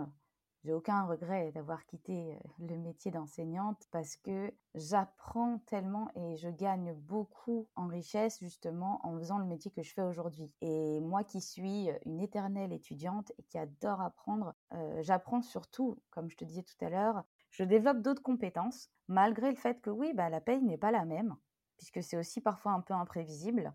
j'ai aucun regret d'avoir quitté le métier d'enseignante parce que j'apprends tellement et je gagne beaucoup en richesse justement en faisant le métier que je fais aujourd'hui. Et moi qui suis une éternelle étudiante et qui adore apprendre, j'apprends surtout, comme je te disais tout à l'heure, je développe d'autres compétences malgré le fait que oui, bah, la paye n'est pas la même puisque c'est aussi parfois un peu imprévisible.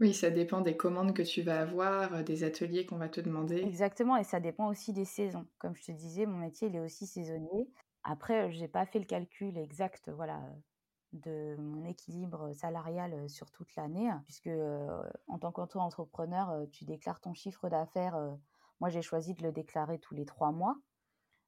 Oui, ça dépend des commandes que tu vas avoir, euh, des ateliers qu'on va te demander. Exactement, et ça dépend aussi des saisons. Comme je te disais, mon métier, il est aussi saisonnier. Après, je n'ai pas fait le calcul exact, voilà, de mon équilibre salarial euh, sur toute l'année, puisque euh, en tant qu'entrepreneur, tu déclares ton chiffre d'affaires. moi, j'ai choisi de le déclarer tous les trois mois.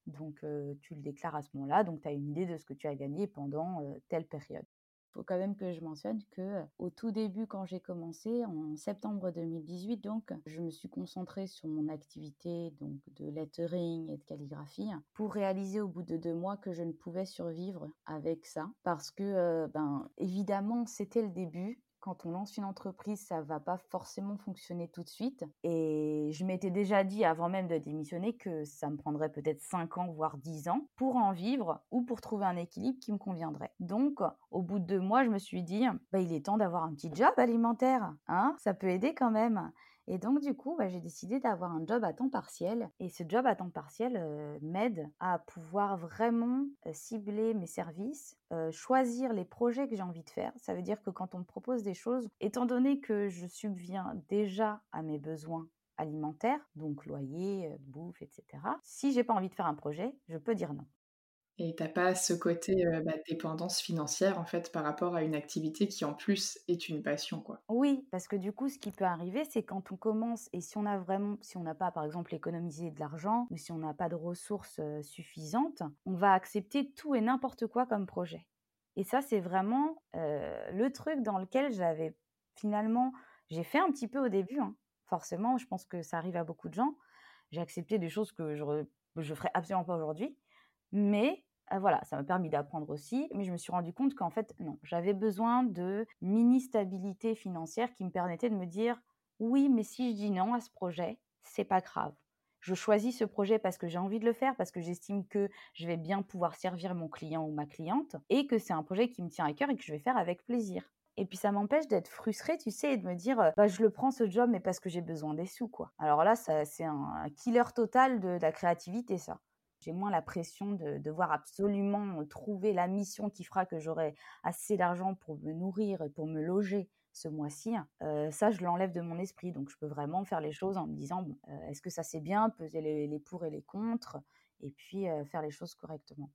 Donc, tu le déclares à ce moment-là. Donc, tu as une idée de ce que tu as gagné pendant telle période faut quand même que je mentionne que au tout début, quand j'ai commencé, en septembre 2018, donc, je me suis concentrée sur mon activité donc de lettering et de calligraphie pour réaliser au bout de deux mois que je ne pouvais survivre avec ça. Parce que, ben, évidemment, c'était le début quand on lance une entreprise, ça va pas forcément fonctionner tout de suite. Et je m'étais déjà dit avant même de démissionner que ça me prendrait peut-être 5 ans, voire 10 ans pour en vivre ou pour trouver un équilibre qui me conviendrait. Donc, au bout de deux mois, je me suis dit, bah, il est temps d'avoir un petit job alimentaire. Hein ça peut aider quand même. Et donc, du coup, bah, j'ai décidé d'avoir un job à temps partiel. Et ce job à temps partiel euh, m'aide à pouvoir vraiment euh, cibler mes services, euh, choisir les projets que j'ai envie de faire. Ça veut dire que quand on me propose des choses, étant donné que je subviens déjà à mes besoins alimentaires, donc loyer, bouffe, etc. Si j'ai pas envie de faire un projet, je peux dire non. Et t'as pas ce côté bah, dépendance financière en fait par rapport à une activité qui en plus est une passion quoi. Oui, parce que du coup, ce qui peut arriver, c'est quand on commence et si on a vraiment, si on n'a pas par exemple économisé de l'argent ou si on n'a pas de ressources suffisantes, on va accepter tout et n'importe quoi comme projet. Et ça, c'est vraiment le truc dans lequel j'avais finalement, j'ai fait un petit peu au début. Hein. Forcément, je pense que ça arrive à beaucoup de gens. J'ai accepté des choses que je ne ferais absolument pas aujourd'hui mais voilà, ça m'a permis d'apprendre aussi, mais je me suis rendu compte qu'en fait, non, j'avais besoin de mini stabilité financière qui me permettait de me dire oui, mais si je dis non à ce projet, c'est pas grave. Je choisis ce projet parce que j'ai envie de le faire, parce que j'estime que je vais bien pouvoir servir mon client ou ma cliente, et que c'est un projet qui me tient à cœur et que je vais faire avec plaisir. Et puis ça m'empêche d'être frustrée, tu sais, et de me dire, bah, je le prends ce job, mais parce que j'ai besoin des sous, quoi. Alors là, c'est un killer total de la créativité, ça. J'ai moins la pression de devoir absolument trouver la mission qui fera que j'aurai assez d'argent pour me nourrir et pour me loger ce mois-ci. ça, je l'enlève de mon esprit. Donc, je peux vraiment faire les choses en me disant, est-ce que ça c'est bien, peser les, pour et les contre, et puis faire les choses correctement.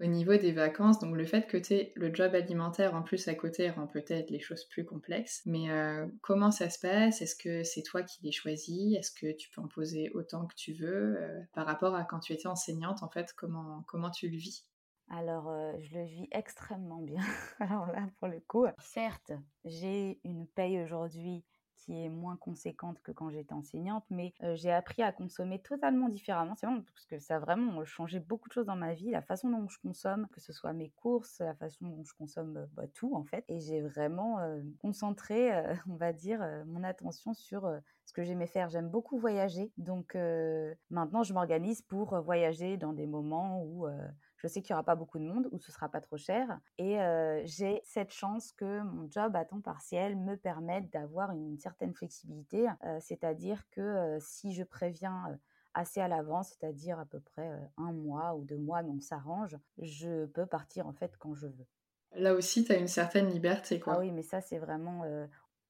Au niveau des vacances, donc le fait que tu aies le job alimentaire en plus à côté rend peut-être les choses plus complexes. Mais euh, comment ça se passe? Est-ce que c'est toi qui les choisis? Est-ce que tu peux en poser autant que tu veux? Euh, Par rapport à quand tu étais enseignante, en fait, comment, comment tu le vis? Alors, euh, je le vis extrêmement bien. [laughs] Alors là, pour le coup, certes, j'ai une paye aujourd'hui qui est moins conséquente que quand j'étais enseignante, mais j'ai appris à consommer totalement différemment. C'est vraiment parce que ça a vraiment changé beaucoup de choses dans ma vie, la façon dont je consomme, que ce soit mes courses, la façon dont je consomme bah, tout en fait. Et j'ai vraiment concentré, [laughs] on va dire, mon attention sur ce que j'aimais faire. J'aime beaucoup voyager, donc maintenant je m'organise pour voyager dans des moments où je sais qu'il n'y aura pas beaucoup de monde ou ce sera pas trop cher. Et j'ai cette chance que mon job à temps partiel me permette d'avoir une certaine flexibilité, c'est-à-dire que si je préviens assez à l'avance, c'est-à-dire à peu près un mois ou deux mois, mais on s'arrange, je peux partir en fait quand je veux. Là aussi, tu as une certaine liberté, quoi. Ah oui, mais ça, c'est vraiment.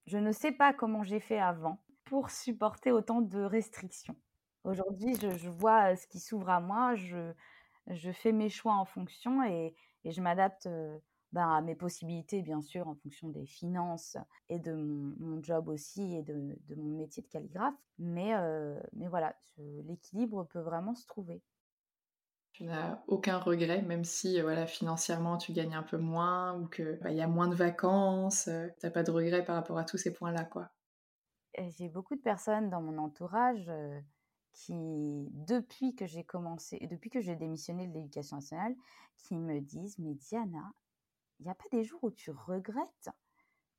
Je ne sais pas comment j'ai fait avant pour supporter autant de restrictions. Aujourd'hui, je, vois ce qui s'ouvre à moi, je, je fais mes choix en fonction et, je m'adapte ben, à mes possibilités, bien sûr, en fonction des finances et de mon, job aussi et de, mon métier de calligraphe. Mais, mais voilà, l'équilibre peut vraiment se trouver. Tu n'as aucun regret, même si voilà, financièrement tu gagnes un peu moins ou qu'il bah, y a moins de vacances, tu n'as pas de regret par rapport à tous ces points-là, quoi? J'ai beaucoup de personnes dans mon entourage qui, depuis que j'ai commencé, depuis que j'ai démissionné de l'éducation nationale, qui me disent Mais Diana, il n'y a pas des jours où tu regrettes?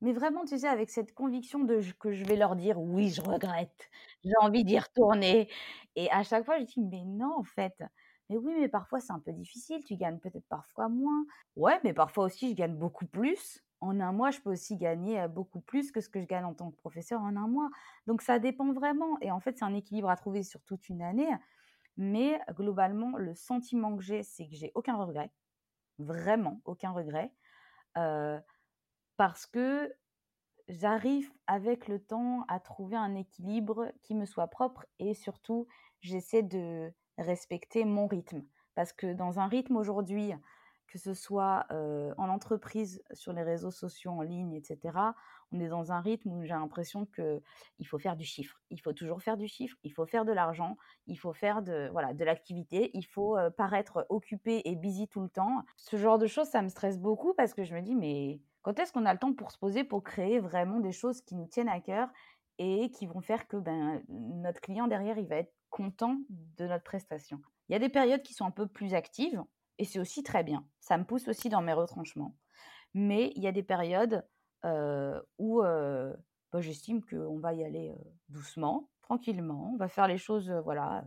Mais vraiment, tu sais, avec cette conviction de que je vais leur dire oui, je regrette, j'ai envie d'y retourner. Et à chaque fois, je dis mais non, en fait. Mais oui, mais parfois c'est un peu difficile, tu gagnes peut-être parfois moins. Ouais, mais parfois aussi je gagne beaucoup plus en un mois, je peux aussi gagner beaucoup plus que ce que je gagne en tant que professeur en un mois. Donc ça dépend vraiment. Et en fait, c'est un équilibre à trouver sur toute une année. Mais globalement, le sentiment que j'ai, c'est que j'ai aucun regret. Vraiment, aucun regret. parce que j'arrive avec le temps à trouver un équilibre qui me soit propre et surtout, j'essaie de respecter mon rythme. Parce que dans un rythme aujourd'hui, que ce soit en entreprise, sur les réseaux sociaux, en ligne, etc. On est dans un rythme où j'ai l'impression qu'il faut faire du chiffre. Il faut toujours faire du chiffre, il faut faire de l'argent, il faut faire de voilà de l'activité, il faut paraître occupé et busy tout le temps. Ce genre de choses, ça me stresse beaucoup parce que je me dis mais quand est-ce qu'on a le temps pour se poser, pour créer vraiment des choses qui nous tiennent à cœur et qui vont faire que ben, notre client derrière, il va être content de notre prestation? Il y a des périodes qui sont un peu plus actives, et c'est aussi très bien. Ça me pousse aussi dans mes retranchements. Mais il y a des périodes où bah, j'estime qu'on va y aller doucement, tranquillement. On va faire les choses voilà,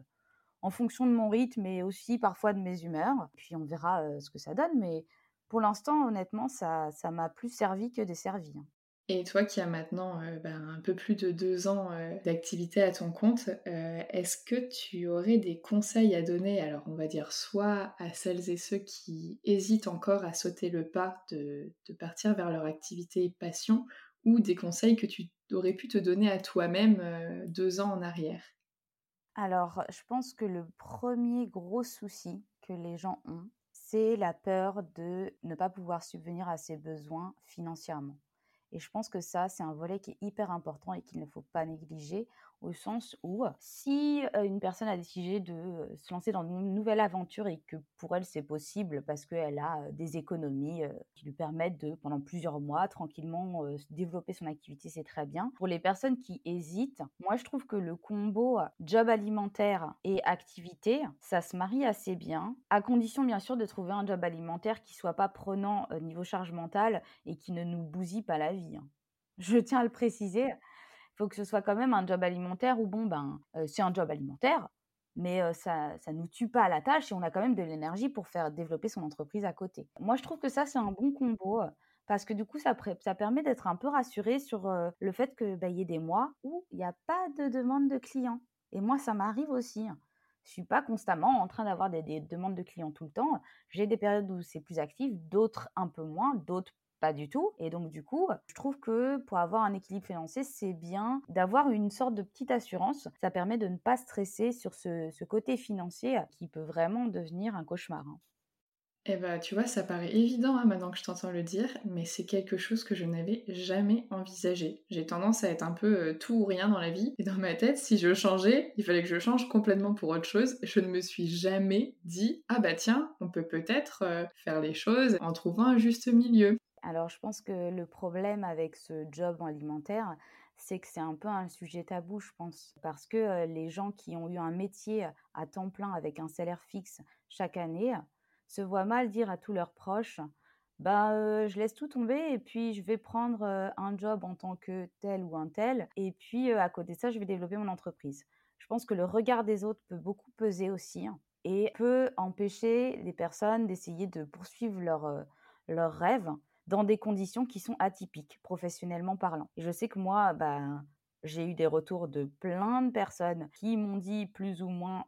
en fonction de mon rythme et aussi parfois de mes humeurs. Puis on verra ce que ça donne. Mais pour l'instant, honnêtement, ça m'a plus servi que desservi. Hein. Et toi qui as maintenant euh, ben, un peu plus de deux ans euh, d'activité à ton compte, euh, est-ce que tu aurais des conseils à donner, alors on va dire soit à celles et ceux qui hésitent encore à sauter le pas de, de partir vers leur activité passion, ou des conseils que tu aurais pu te donner à toi-même deux ans en arrière? Alors je pense que le premier gros souci que les gens ont, c'est la peur de ne pas pouvoir subvenir à ses besoins financièrement. Et je pense que ça, c'est un volet qui est hyper important et qu'il ne faut pas négliger au sens où si une personne a décidé de se lancer dans une nouvelle aventure et que pour elle c'est possible parce qu'elle a des économies qui lui permettent de pendant plusieurs mois tranquillement développer son activité, c'est très bien. Pour les personnes qui hésitent, moi je trouve que le combo job alimentaire et activité, ça se marie assez bien, à condition bien sûr de trouver un job alimentaire qui soit pas prenant niveau charge mentale et qui ne nous bousille pas la vie. Hein. Je tiens à le préciser faut que ce soit quand même un job alimentaire où, bon, ben, c'est un job alimentaire, mais ça ne nous tue pas à la tâche et on a quand même de l'énergie pour faire développer son entreprise à côté. Moi, je trouve que ça, c'est un bon combo parce que du coup, ça, ça permet d'être un peu rassuré sur le fait qu'il bah, y ait des mois où il n'y a pas de demande de clients. Et moi, ça m'arrive aussi. Hein. Je suis pas constamment en train d'avoir des, des, demandes de clients tout le temps. J'ai des périodes où c'est plus actif, d'autres un peu moins, d'autres pas du tout. Et donc, du coup, je trouve que pour avoir un équilibre financier, c'est bien d'avoir une sorte de petite assurance. Ça permet de ne pas stresser sur ce, côté financier qui peut vraiment devenir un cauchemar. Hein. Eh bah, tu vois, ça paraît évident hein, maintenant que je t'entends le dire, mais c'est quelque chose que je n'avais jamais envisagé. J'ai tendance à être un peu tout ou rien dans la vie, et dans ma tête, si je changeais, il fallait que je change complètement pour autre chose. Je ne me suis jamais dit, ah bah tiens, on peut peut-être faire les choses en trouvant un juste milieu. Alors, je pense que le problème avec ce job alimentaire, c'est que c'est un peu un sujet tabou, je pense. Parce que les gens qui ont eu un métier à temps plein avec un salaire fixe chaque année se voient mal dire à tous leurs proches bah, je laisse tout tomber et puis je vais prendre un job en tant que tel ou un tel. Et puis, à côté de ça, je vais développer mon entreprise. Je pense que le regard des autres peut beaucoup peser aussi. Hein. et peut empêcher les personnes d'essayer de poursuivre leurs leur rêves dans des conditions qui sont atypiques, professionnellement parlant. Et je sais que moi, bah, j'ai eu des retours de plein de personnes qui m'ont dit plus ou moins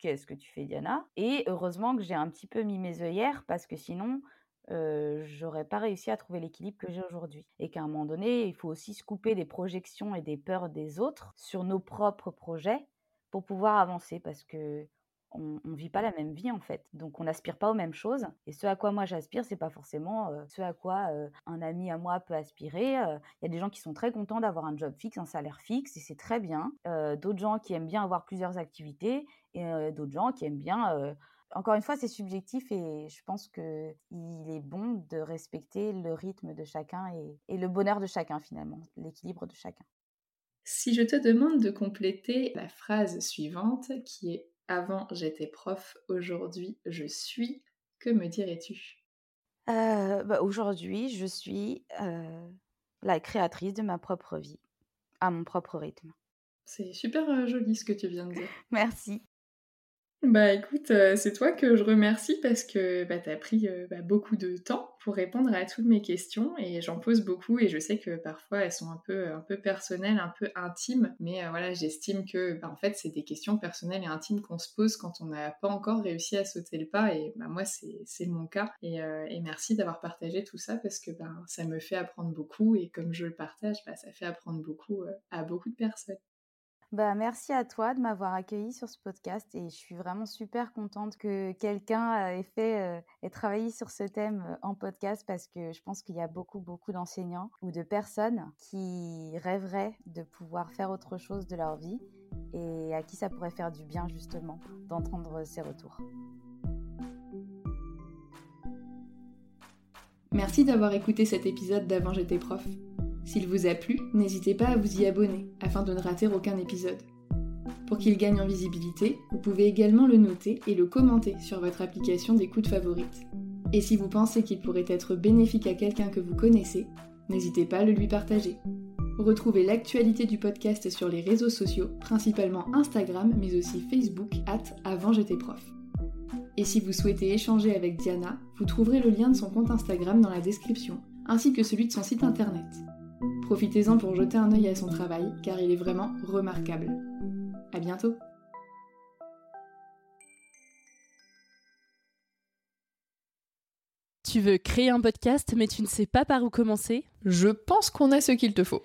Qu'est-ce que tu fais, Diana? Et heureusement que j'ai un petit peu mis mes œillères parce que sinon, j'aurais pas réussi à trouver l'équilibre que j'ai aujourd'hui. Et qu'à un moment donné, il faut aussi se couper des projections et des peurs des autres sur nos propres projets pour pouvoir avancer parce que on ne vit pas la même vie en fait. Donc on n'aspire pas aux mêmes choses. Et ce à quoi moi j'aspire, c'est pas forcément ce à quoi un ami à moi peut aspirer. Il y a des gens qui sont très contents d'avoir un job fixe, un salaire fixe, et c'est très bien. d'autres gens qui aiment bien avoir plusieurs activités, et d'autres gens qui aiment bien. Encore une fois, c'est subjectif et je pense que il est bon de respecter le rythme de chacun et le bonheur de chacun finalement, l'équilibre de chacun. Si je te demande de compléter la phrase suivante qui est avant, j'étais prof, aujourd'hui, je suis. Que me dirais-tu? Euh, bah, Aujourd'hui, je suis euh, la créatrice de ma propre vie, à mon propre rythme. C'est super euh, joli ce que tu viens de dire. [laughs] Merci. Bah écoute, euh, c'est toi que je remercie parce que bah, tu as pris euh, bah, beaucoup de temps pour répondre à toutes mes questions et j'en pose beaucoup et je sais que parfois elles sont un peu, un peu personnelles, un peu intimes, mais euh, voilà, j'estime que bah, en fait c'est des questions personnelles et intimes qu'on se pose quand on n'a pas encore réussi à sauter le pas et bah, moi c'est mon cas et, merci d'avoir partagé tout ça parce que bah, ça me fait apprendre beaucoup et comme je le partage, bah, ça fait apprendre beaucoup à beaucoup de personnes. Bah, merci à toi de m'avoir accueilli sur ce podcast et je suis vraiment super contente que quelqu'un ait fait et travaillé sur ce thème en podcast parce que je pense qu'il y a beaucoup beaucoup d'enseignants ou de personnes qui rêveraient de pouvoir faire autre chose de leur vie et à qui ça pourrait faire du bien justement d'entendre ces retours. Merci d'avoir écouté cet épisode d'Avant j'étais prof. S'il vous a plu, n'hésitez pas à vous y abonner afin de ne rater aucun épisode. Pour qu'il gagne en visibilité, vous pouvez également le noter et le commenter sur votre application d'écoute favorite. Et si vous pensez qu'il pourrait être bénéfique à quelqu'un que vous connaissez, n'hésitez pas à le lui partager. Retrouvez l'actualité du podcast sur les réseaux sociaux, principalement Instagram, mais aussi Facebook, at avant j'étais prof. Et si vous souhaitez échanger avec Diana, vous trouverez le lien de son compte Instagram dans la description, ainsi que celui de son site internet. Profitez-en pour jeter un œil à son travail, car il est vraiment remarquable. À bientôt Tu veux créer un podcast mais tu ne sais pas par où commencer? Je pense qu'on a ce qu'il te faut.